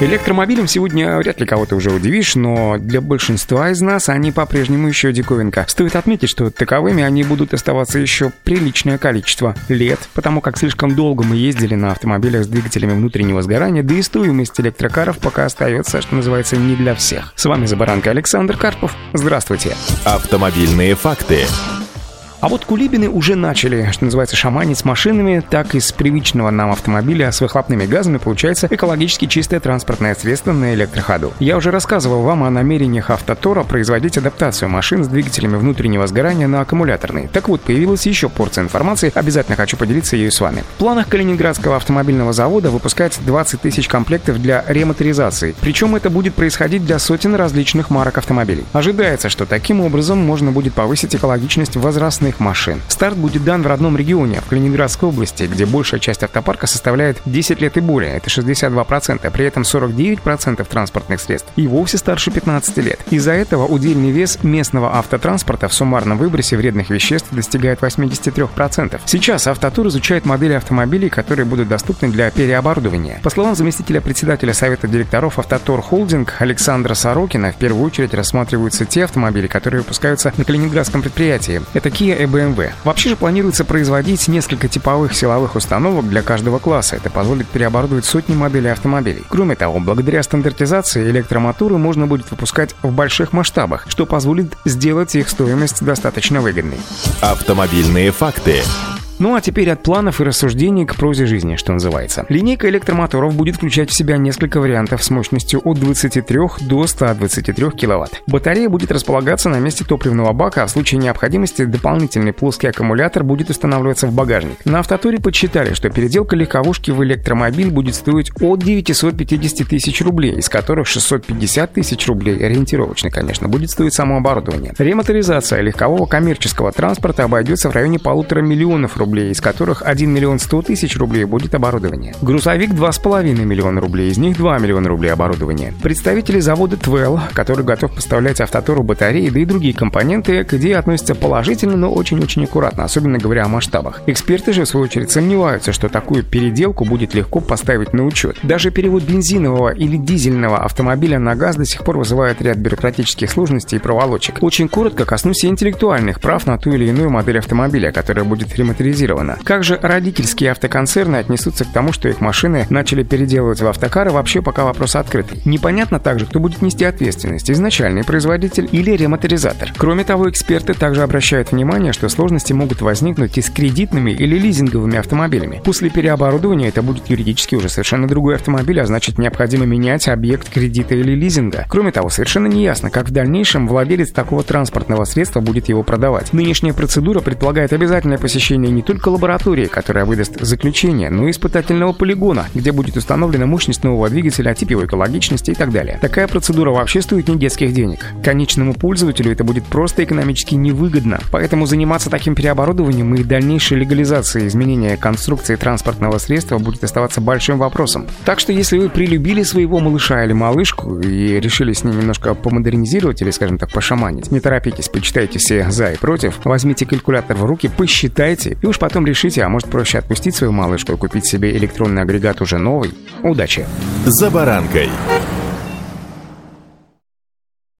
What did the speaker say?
Электромобилем сегодня вряд ли кого-то уже удивишь, но для большинства из нас они по-прежнему еще диковинка. Стоит отметить, что таковыми они будут оставаться еще приличное количество лет, потому как слишком долго мы ездили на автомобилях с двигателями внутреннего сгорания, да и стоимость электрокаров пока остается, что называется, не для всех. С вами за баранкой Александр Карпов. Здравствуйте. Автомобильные факты. А вот кулибины уже начали, что называется, шаманить с машинами, так из привычного нам автомобиля с выхлопными газами получается экологически чистое транспортное средство на электроходу. Я уже рассказывал вам о намерениях Автотора производить адаптацию машин с двигателями внутреннего сгорания на аккумуляторные. Так вот, появилась еще порция информации, обязательно хочу поделиться ею с вами. В планах Калининградского автомобильного завода выпускать 20 тысяч комплектов для ремоторизации. Причем это будет происходить для сотен различных марок автомобилей. Ожидается, что таким образом можно будет повысить экологичность возрастных запасных машин. Старт будет дан в родном регионе, в Калининградской области, где большая часть автопарка составляет 10 лет и более, это 62%, при этом 49% транспортных средств и вовсе старше 15 лет. Из-за этого удельный вес местного автотранспорта в суммарном выбросе вредных веществ достигает 83%. Сейчас Автотур изучает модели автомобилей, которые будут доступны для переоборудования. По словам заместителя председателя Совета директоров Автотор Холдинг Александра Сорокина, в первую очередь рассматриваются те автомобили, которые выпускаются на калининградском предприятии. Это Kia и BMW. Вообще же планируется производить несколько типовых силовых установок для каждого класса. Это позволит переоборудовать сотни моделей автомобилей. Кроме того, благодаря стандартизации электромоторы можно будет выпускать в больших масштабах, что позволит сделать их стоимость достаточно выгодной. Автомобильные факты. Ну а теперь от планов и рассуждений к прозе жизни, что называется. Линейка электромоторов будет включать в себя несколько вариантов с мощностью от 23 до 123 кВт. Батарея будет располагаться на месте топливного бака, а в случае необходимости дополнительный плоский аккумулятор будет устанавливаться в багажник. На автотуре подсчитали, что переделка легковушки в электромобиль будет стоить от 950 тысяч рублей, из которых 650 тысяч рублей, ориентировочно, конечно, будет стоить само оборудование. Ремоторизация легкового коммерческого транспорта обойдется в районе полутора миллионов рублей рублей, из которых 1 миллион 100 тысяч рублей будет оборудование. Грузовик 2,5 миллиона рублей, из них 2 миллиона рублей оборудования. Представители завода Twell, который готов поставлять автотору батареи, да и другие компоненты, к идее относятся положительно, но очень-очень аккуратно, особенно говоря о масштабах. Эксперты же, в свою очередь, сомневаются, что такую переделку будет легко поставить на учет. Даже перевод бензинового или дизельного автомобиля на газ до сих пор вызывает ряд бюрократических сложностей и проволочек. Очень коротко коснусь интеллектуальных прав на ту или иную модель автомобиля, которая будет ремонтироваться автоматизировано. Как же родительские автоконцерны отнесутся к тому, что их машины начали переделывать в автокары, вообще пока вопрос открытый. Непонятно также, кто будет нести ответственность, изначальный производитель или ремоторизатор. Кроме того, эксперты также обращают внимание, что сложности могут возникнуть и с кредитными или лизинговыми автомобилями. После переоборудования это будет юридически уже совершенно другой автомобиль, а значит необходимо менять объект кредита или лизинга. Кроме того, совершенно неясно, как в дальнейшем владелец такого транспортного средства будет его продавать. Нынешняя процедура предполагает обязательное посещение не только лаборатории, которая выдаст заключение, но и испытательного полигона, где будет установлена мощность нового двигателя, тип его экологичности и так далее. Такая процедура вообще стоит не детских денег. Конечному пользователю это будет просто экономически невыгодно. Поэтому заниматься таким переоборудованием и дальнейшей легализацией изменения конструкции транспортного средства будет оставаться большим вопросом. Так что если вы прилюбили своего малыша или малышку и решили с ним немножко помодернизировать или, скажем так, пошаманить, не торопитесь, почитайте все за и против, возьмите калькулятор в руки, посчитайте и уж уж потом решите, а может проще отпустить свою малышку и купить себе электронный агрегат уже новый. Удачи! За баранкой.